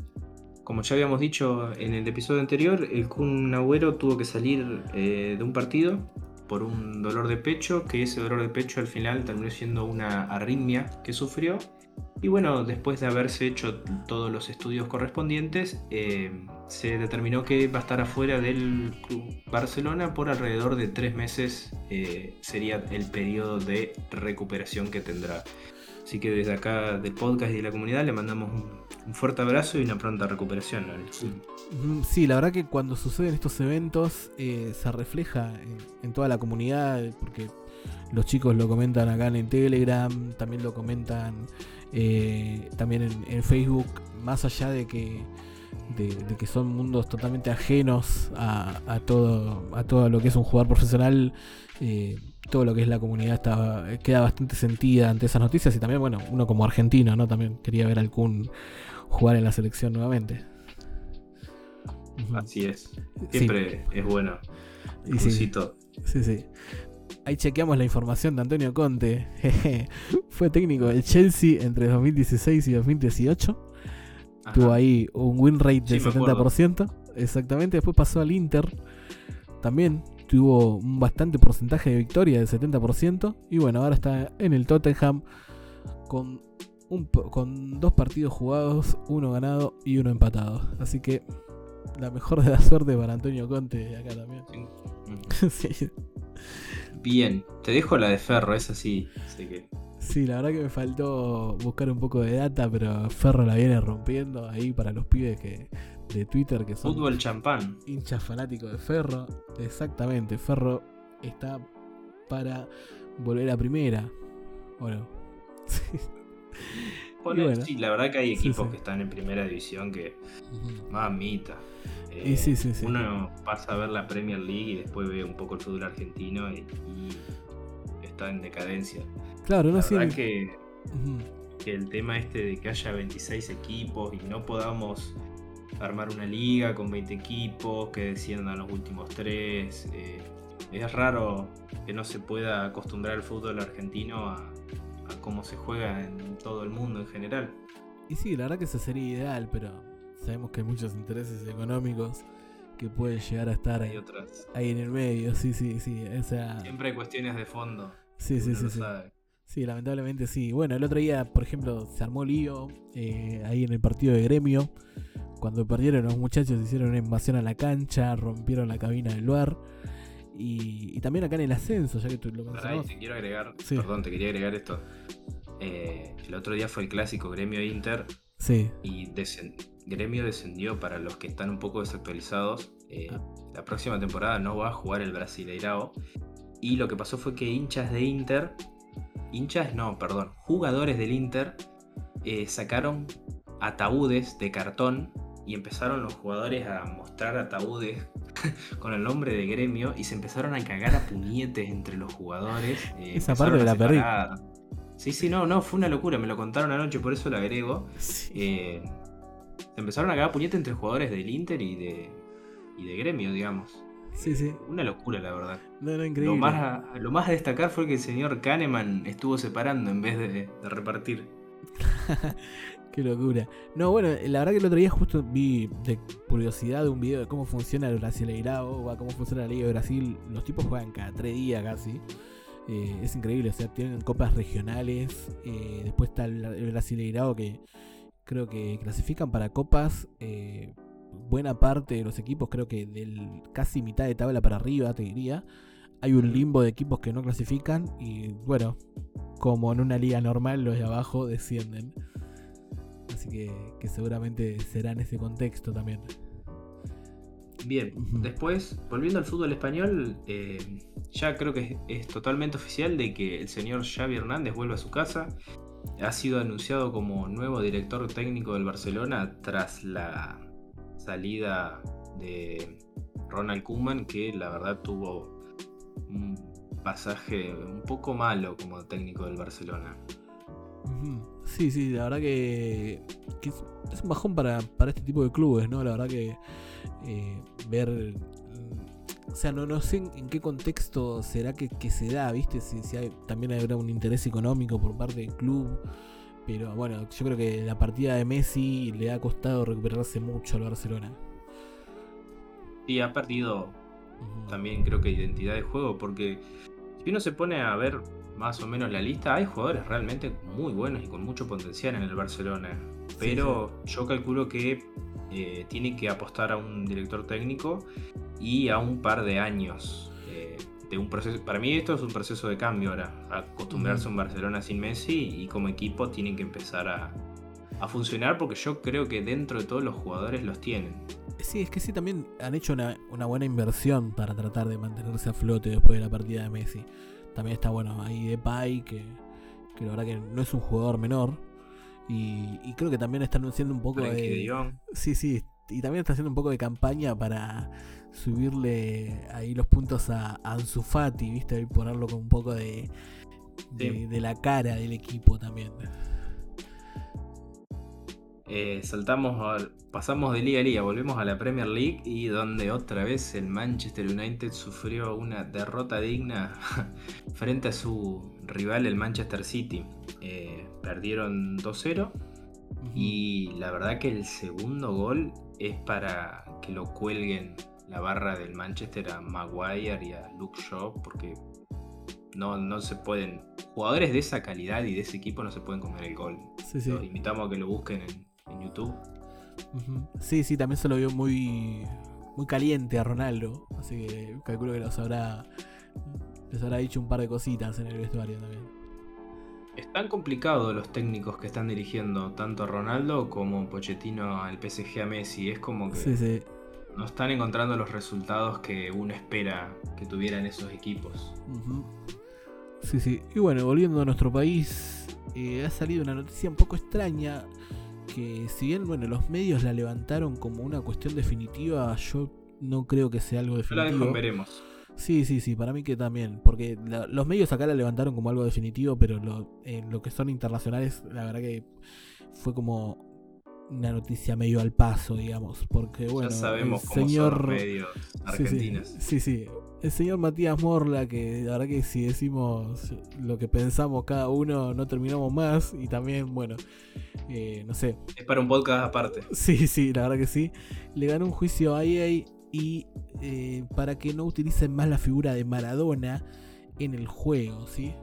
Speaker 1: como ya habíamos dicho en el episodio anterior, el Kun Agüero tuvo que salir eh, de un partido por un dolor de pecho, que ese dolor de pecho al final terminó siendo una arritmia que sufrió. Y bueno, después de haberse hecho todos los estudios correspondientes, eh, se determinó que va a estar afuera del Club Barcelona por alrededor de tres meses. Eh, sería el periodo de recuperación que tendrá. Así que desde acá del podcast y de la comunidad le mandamos un, fuerte abrazo y una pronta recuperación.
Speaker 2: Sí, la verdad que cuando suceden estos eventos eh, se refleja en, toda la comunidad, porque los chicos lo comentan acá en Telegram, también lo comentan eh, también en, Facebook, más allá de que, de, que son mundos totalmente ajenos a, todo, a todo lo que es un jugador profesional, eh, todo lo que es la comunidad está, queda bastante sentida ante esas noticias y también, bueno, uno como argentino, ¿no? También quería ver al Kun jugar en la selección nuevamente.
Speaker 1: Así es. Siempre es bueno. Sí,
Speaker 2: sí. Ahí chequeamos la información de Antonio Conte. (laughs) Fue técnico del Chelsea entre 2016 y 2018. Tuvo ahí un win rate del 70%. Exactamente. Después pasó al Inter. También tuvo un bastante porcentaje de victoria del 70%. Y bueno, ahora está en el Tottenham con, con dos partidos jugados, uno ganado y uno empatado. Así que la mejor de la suerte para Antonio Conte acá también.
Speaker 1: sí. (laughs) Bien, te dejo la de Ferro, es así. que...
Speaker 2: Sí, la verdad que me faltó buscar un poco de data, pero Ferro la viene rompiendo ahí para los pibes que de Twitter que son
Speaker 1: Fútbol champán.
Speaker 2: hinchas fanáticos de Ferro. Exactamente, Ferro está para volver a primera. Bueno. (laughs)
Speaker 1: sí, la verdad que hay equipos que están en primera división que. Mamita.
Speaker 2: Eh, sí, sí,
Speaker 1: uno pasa a ver la Premier League y después ve un poco el fútbol argentino y, está en decadencia.
Speaker 2: Claro, no
Speaker 1: sé. que, que el tema este de que haya 26 equipos y no podamos armar una liga con 20 equipos que desciendan los últimos tres. Eh, es raro que no se pueda acostumbrar el fútbol argentino a, a cómo se juega en todo el mundo en general.
Speaker 2: Y sí, la verdad que eso sería ideal, pero sabemos que hay muchos intereses económicos que pueden llegar a estar ahí, ahí en el medio, sí, sí, sí.
Speaker 1: Siempre hay cuestiones de fondo.
Speaker 2: Sí, sí, sí. Sí. sí, lamentablemente sí. Bueno, el otro día, por ejemplo, se armó lío eh, ahí en el partido de gremio. Cuando perdieron los muchachos hicieron una invasión a la cancha, rompieron la cabina del bar. Y, también acá en el ascenso, ya que tú lo
Speaker 1: mencionabas. te quiero agregar, perdón, te quería agregar esto. Eh, el otro día fue el clásico Gremio Inter.
Speaker 2: Sí.
Speaker 1: Y Gremio descendió para los que están un poco desactualizados. Eh, ah. La próxima temporada no va a jugar el Brasileirao. Y lo que pasó fue que hinchas de Inter, hinchas no, perdón, jugadores del Inter eh, sacaron ataúdes de cartón y empezaron los jugadores a mostrar ataúdes (laughs) con el nombre de gremio y se empezaron a cagar a puñetes entre los jugadores.
Speaker 2: Eh, Esa parte de la perdí.
Speaker 1: Sí, sí, no, no, fue una locura, me lo contaron anoche, por eso lo agrego. Eh, se empezaron a cagar puñete entre jugadores del Inter y de, y de gremio, digamos.
Speaker 2: Sí, sí.
Speaker 1: Una locura, la verdad.
Speaker 2: No, no, increíble.
Speaker 1: Lo más, a, lo más a destacar fue que el señor Kahneman estuvo separando en vez de, de repartir. (laughs)
Speaker 2: Locura. No, bueno, la verdad que el otro día justo vi de curiosidad un video de cómo funciona el Brasileirao, o cómo funciona la Liga de Brasil. Los tipos juegan cada tres días casi. Eh, es increíble, o sea, tienen copas regionales. Eh, después está el, el Brasileirao que creo que clasifican para copas. Eh, buena parte de los equipos, creo que del casi mitad de tabla para arriba, te diría. Hay un limbo de equipos que no clasifican y bueno, como en una liga normal, los de abajo descienden. Que, que seguramente será en ese contexto también.
Speaker 1: Bien, después, volviendo al fútbol español, eh, ya creo que es, es, totalmente oficial de que el señor Xavi Hernández vuelve a su casa. Ha sido anunciado como nuevo director técnico del Barcelona tras la salida de Ronald Koeman, que la verdad tuvo un pasaje un poco malo como técnico del Barcelona.
Speaker 2: Sí, sí, la verdad que, que es, es, un bajón para, para, este tipo de clubes, ¿no? La verdad que eh, ver... O sea, no, no sé en, en qué contexto será que, que, se da, ¿viste? Si, si hay, también habrá un interés económico por parte del club. Pero bueno, yo creo que la partida de Messi le ha costado recuperarse mucho al Barcelona.
Speaker 1: Y ha perdido uh -huh. también creo que identidad de juego, porque si uno se pone a ver más o menos la lista, hay jugadores realmente muy buenos y con mucho potencial en el Barcelona. Pero sí, sí. yo calculo que eh, tiene que apostar a un director técnico y a un par de años eh, de un proceso. Para mí esto es un proceso de cambio ahora. Acostumbrarse a un Barcelona sin Messi y como equipo tienen que empezar a, a funcionar porque yo creo que dentro de todos los jugadores los tienen.
Speaker 2: Sí, es que sí, también han hecho una, una buena inversión para tratar de mantenerse a flote después de la partida de Messi. También está bueno ahí Depay, que, que la verdad que no es un jugador menor. Y, y creo que también están haciendo un poco
Speaker 1: Frankie
Speaker 2: de.
Speaker 1: de Jong.
Speaker 2: Sí, sí. Y también está haciendo un poco de campaña para subirle ahí los puntos a, a Ansu Fati, ¿viste? Y ponerlo con un poco de, de, sí. de la cara del equipo también.
Speaker 1: Eh, saltamos, a, pasamos de liga a liga, volvemos a la Premier League y donde otra vez el Manchester United sufrió una derrota digna (laughs) frente a su rival, el Manchester City. Eh, perdieron 2-0 uh -huh. y la verdad que el segundo gol es para que lo cuelguen la barra del Manchester a Maguire y a Luke Shaw porque no, no se pueden. Jugadores de esa calidad y de ese equipo no se pueden comer el gol.
Speaker 2: Sí, sí.
Speaker 1: Los invitamos a que lo busquen en, en YouTube.
Speaker 2: Uh -huh. Sí, sí, también se lo vio muy, muy caliente a Ronaldo. Así que calculo que los habrá, les habrá dicho un par de cositas en el vestuario también.
Speaker 1: Están complicados los técnicos que están dirigiendo tanto a Ronaldo como Pochettino al PSG a Messi. Es como que
Speaker 2: sí, sí.
Speaker 1: no están encontrando los resultados que uno espera que tuvieran esos equipos.
Speaker 2: Uh -huh. Sí, sí. Y bueno, volviendo a nuestro país, eh, ha salido una noticia un poco extraña que si bien bueno los medios la levantaron como una cuestión definitiva, yo no creo que sea algo definitivo.
Speaker 1: La veremos.
Speaker 2: Sí, sí, sí, para mí que también, porque la, los medios acá la levantaron como algo definitivo, pero lo, en lo que son internacionales, la verdad que fue como una noticia medio al paso, digamos, porque bueno,
Speaker 1: ya sabemos el señor son los medios argentinos.
Speaker 2: Sí, sí, el señor Matías Morla, que la verdad que si decimos lo que pensamos cada uno no terminamos más y también, bueno, eh, no sé.
Speaker 1: Es para un podcast aparte.
Speaker 2: Sí, sí, la verdad que sí. Le ganó un juicio a EA y eh, para que no utilicen más la figura de Maradona en el juego, ¿sí?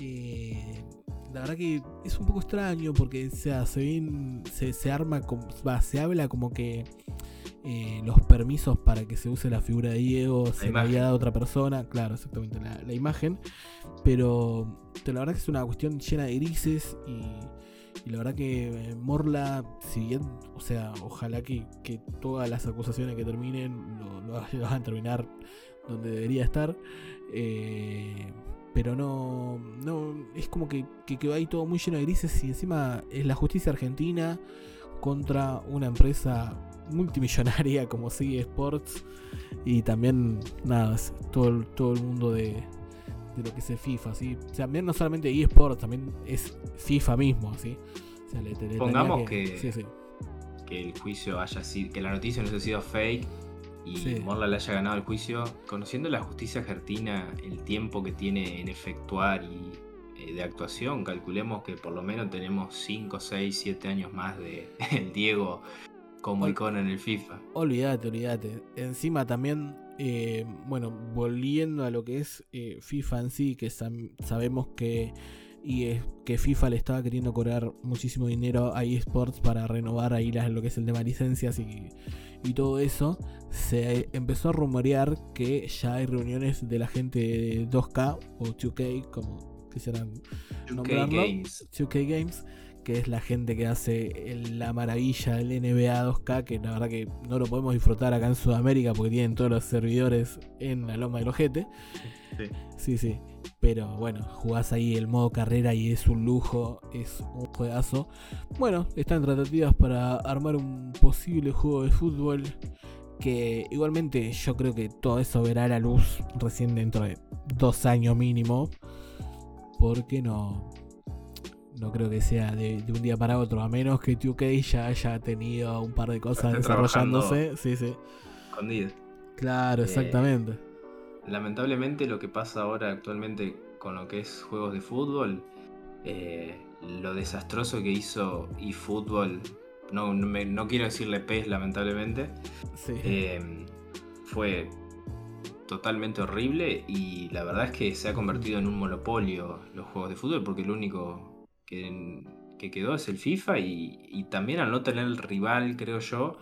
Speaker 2: Eh, la verdad que es un poco extraño porque o sea, se, ven, se, se arma, como, va, se habla como que eh, los permisos para que se use la figura de Diego la se le había dado a otra persona, claro, exactamente, la, la, imagen, pero la verdad que es una cuestión llena de grises y, y la verdad que Morla, si bien, o sea, ojalá que, que todas las acusaciones que terminen lo, lo, (laughs) lo hagan terminar donde debería estar. Eh, pero no, no es como que, que quedó ahí todo muy lleno de grises y encima es la justicia argentina contra una empresa multimillonaria (laughs) como sigue Sports y también nada, todo, todo el mundo de, de lo que es el FIFA, ¿sí? O sea, no solamente eSports, también es FIFA mismo, ¿sí?
Speaker 1: Pongamos que, que, el juicio haya sido, que la noticia no haya sido fake y Morla le haya ganado el juicio, conociendo la justicia argentina, el tiempo que tiene en efectuar y de actuación, calculemos que por lo menos tenemos 5, 6, 7 años más de (laughs) el Diego como icono en el FIFA.
Speaker 2: Olvídate, olvídate. Encima también, eh, bueno, volviendo a lo que es eh, FIFA en sí, que sabemos que y es que FIFA le estaba queriendo cobrar muchísimo dinero a eSports para renovar ahí lo que es el tema de licencias y, todo eso, se empezó a rumorear que ya hay reuniones de la gente de 2K o 2K, como quisieran
Speaker 1: 2K Games.
Speaker 2: 2K Games, que es la gente que hace la maravilla del NBA 2K, que la verdad que no lo podemos disfrutar acá en Sudamérica porque tienen todos los servidores en la loma del ojete. Sí, sí. sí. Pero bueno, jugás ahí el modo carrera y es un lujo, es un juegazo. Bueno, están tratativas para armar un posible juego de fútbol. Que igualmente yo creo que todo eso verá la luz recién dentro de dos años mínimo. Porque no, no creo que sea de, un día para otro, a menos que 2K ya haya tenido un par de cosas desarrollándose. Sí, sí.
Speaker 1: Escondido.
Speaker 2: Claro, eh, exactamente
Speaker 1: lamentablemente lo que pasa ahora actualmente con lo que es juegos de fútbol, eh, lo desastroso que hizo eFootball, no, no, quiero decirle PES lamentablemente, eh, fue totalmente horrible y la verdad es que se ha convertido en un monopolio los juegos de fútbol porque lo único que, quedó es el FIFA y, y, también al no tener el rival, creo yo,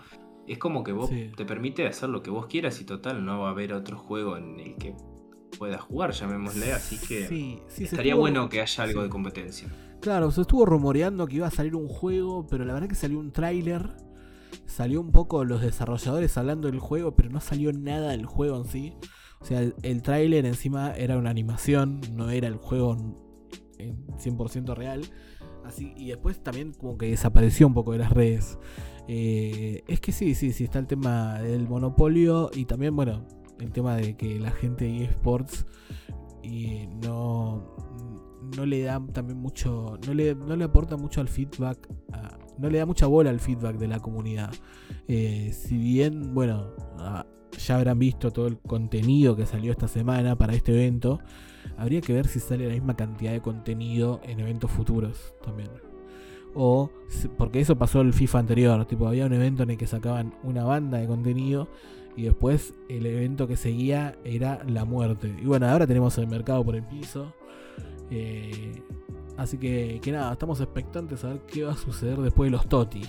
Speaker 1: es como que vos te permite hacer lo que vos quieras y total no va a haber otro juego en el que puedas jugar, llamémosle, así que estaría bueno que haya algo de competencia.
Speaker 2: Claro, se estuvo rumoreando que iba a salir un juego, pero la verdad que salió un tráiler, salió un poco los desarrolladores hablando del juego, pero no salió nada del juego en sí. O sea, el, el tráiler encima era una animación, no era el juego en 100% real. Así, y después también como que desapareció un poco de las redes. Eh, es que sí, sí, sí, está el tema del monopolio y también, bueno, el tema de que la gente de eSports y no, no le da también mucho, no le, no le aporta mucho al feedback, no le da mucha bola al feedback de la comunidad. Eh, si bien, bueno, ya habrán visto todo el contenido que salió esta semana para este evento, habría que ver si sale la misma cantidad de contenido en eventos futuros también o porque eso pasó el FIFA anterior, tipo había un evento en el que sacaban una banda de contenido y después el evento que seguía era la muerte. Y bueno, ahora tenemos el mercado por el piso. Eh, así que, que nada, estamos expectantes a ver qué va a suceder después de los Toti.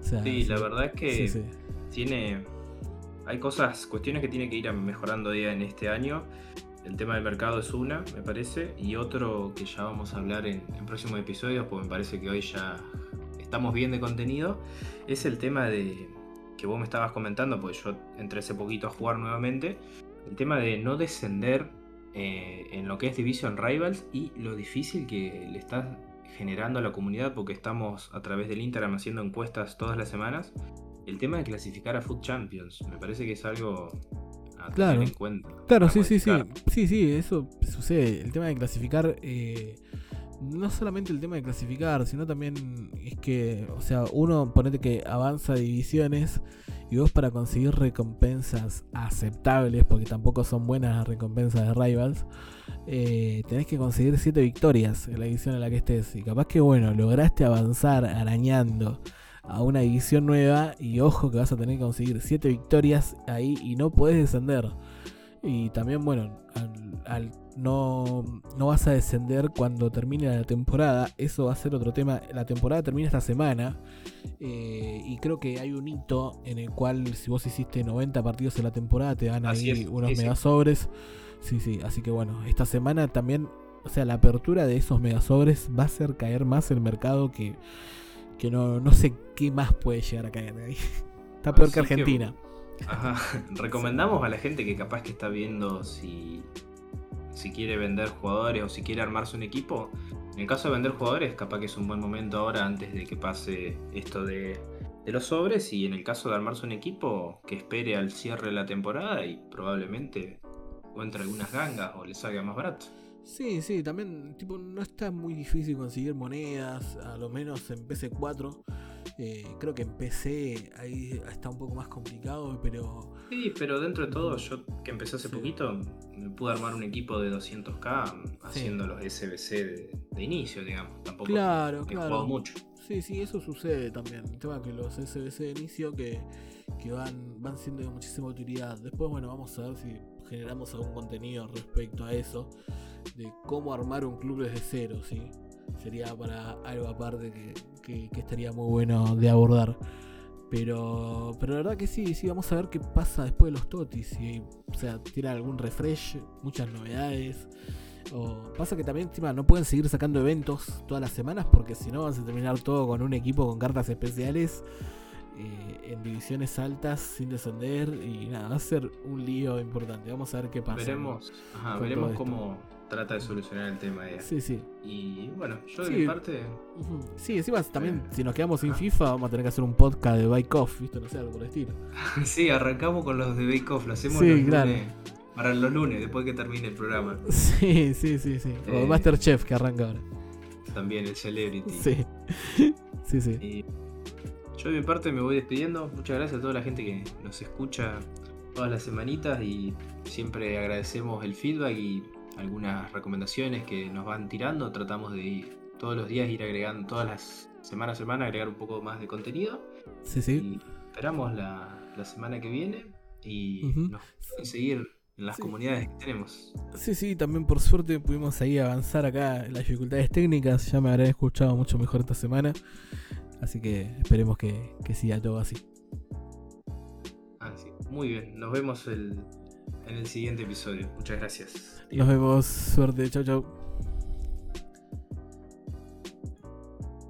Speaker 1: sí, la verdad es que tiene. Hay cosas, cuestiones que tiene que ir mejorando día en este año. El tema del mercado es una, me parece, y otro que ya vamos a hablar en, próximos episodios, pues me parece que hoy ya estamos bien de contenido, es el tema de que vos me estabas comentando, pues yo entré hace poquito a jugar nuevamente, el tema de no descender eh, en lo que es Division Rivals y lo difícil que le está generando a la comunidad, porque estamos a través del Instagram haciendo encuestas todas las semanas, el tema de clasificar a Food Champions, me parece que es algo
Speaker 2: claro. Claro, sí, sí, sí. Sí, sí, eso sucede. El tema de clasificar, eh, no solamente el tema de clasificar, sino también es que, o sea, uno ponete que avanza divisiones y vos para conseguir recompensas aceptables, porque tampoco son buenas las recompensas de Rivals, eh, tenés que conseguir 7 victorias en la división en la que estés. Y capaz que, bueno, lograste avanzar arañando a una edición nueva y ojo que vas a tener que conseguir 7 victorias ahí y no puedes descender. Y también, bueno, al, no, no vas a descender cuando termine la temporada. Eso va a ser otro tema. La temporada termina esta semana. Eh, y creo que hay un hito en el cual si vos hiciste 90 partidos en la temporada te dan ahí unos megasobres. Sí, sí. Así que bueno, esta semana también, o sea, la apertura de esos megasobres va a hacer caer más el mercado que que no, no sé qué más puede llegar a caer ahí. (laughs) Está peor que Argentina.
Speaker 1: Ajá. (laughs) Recomendamos a la gente que capaz que está viendo si, si quiere vender jugadores o si quiere armarse un equipo. En el caso de vender jugadores, capaz que es un buen momento ahora antes de que pase esto de, de los sobres. Y en el caso de armarse un equipo, que espere al cierre de la temporada y probablemente o entre algunas gangas o le salga más barato.
Speaker 2: Sí, sí, también tipo no está muy difícil conseguir monedas, a lo menos en PC4. Eh, creo que en PC ahí está un poco más complicado, pero...
Speaker 1: Sí, pero dentro de todo, yo que empecé hace poquito, me pude armar un equipo de 200k haciendo los SBC de, inicio, digamos. Tampoco
Speaker 2: claro, claro.
Speaker 1: mucho.
Speaker 2: Sí, sí, eso sucede también. El tema que los SBC de inicio que, que van, van siendo de muchísima utilidad. Después, bueno, vamos a ver si generamos algún contenido respecto a eso, de cómo armar un club desde cero, ¿sí? Sería para algo aparte que, estaría muy bueno de abordar. Pero, pero la verdad que sí, sí, vamos a ver qué pasa después de los totis. Si, o sea, tiene algún refresh, muchas novedades. O pasa que también encima no pueden seguir sacando eventos todas las semanas porque si no vas a terminar todo con un equipo con cartas especiales eh, en divisiones altas sin descender y nada, va a ser un lío importante. Vamos a ver qué pasa.
Speaker 1: Veremos, veremos cómo trata de solucionar el tema. Ella.
Speaker 2: Sí, sí.
Speaker 1: Y bueno, yo de mi parte.
Speaker 2: Sí, encima también, si nos quedamos sin FIFA, vamos a tener que hacer un podcast de Bake Off, ¿viste? No sé, algo por el estilo. (laughs)
Speaker 1: sí, arrancamos con los de Bake Off, lo hacemos los lunes, para los lunes, después que termine el programa. (laughs)
Speaker 2: Sí, sí, sí, sí. O eh, Masterchef que arranca ahora.
Speaker 1: También el Celebrity.
Speaker 2: Sí, (laughs) sí, sí.
Speaker 1: Yo de mi parte me voy despidiendo. Muchas gracias a toda la gente que nos escucha todas las semanitas y siempre agradecemos el feedback y algunas recomendaciones que nos van tirando. Tratamos de ir todos los días ir agregando, todas las semanas a semana, agregar un poco más de contenido.
Speaker 2: Sí, sí.
Speaker 1: Y esperamos la, semana que viene y nos pueden seguir en las comunidades que tenemos.
Speaker 2: Sí, sí, también por suerte pudimos ahí avanzar acá en las dificultades técnicas. Ya me habrán escuchado mucho mejor esta semana. Así que esperemos que, que siga todo así.
Speaker 1: Ah, sí. Muy bien, nos vemos en el siguiente episodio. Muchas gracias.
Speaker 2: Nos vemos, suerte, chau chau.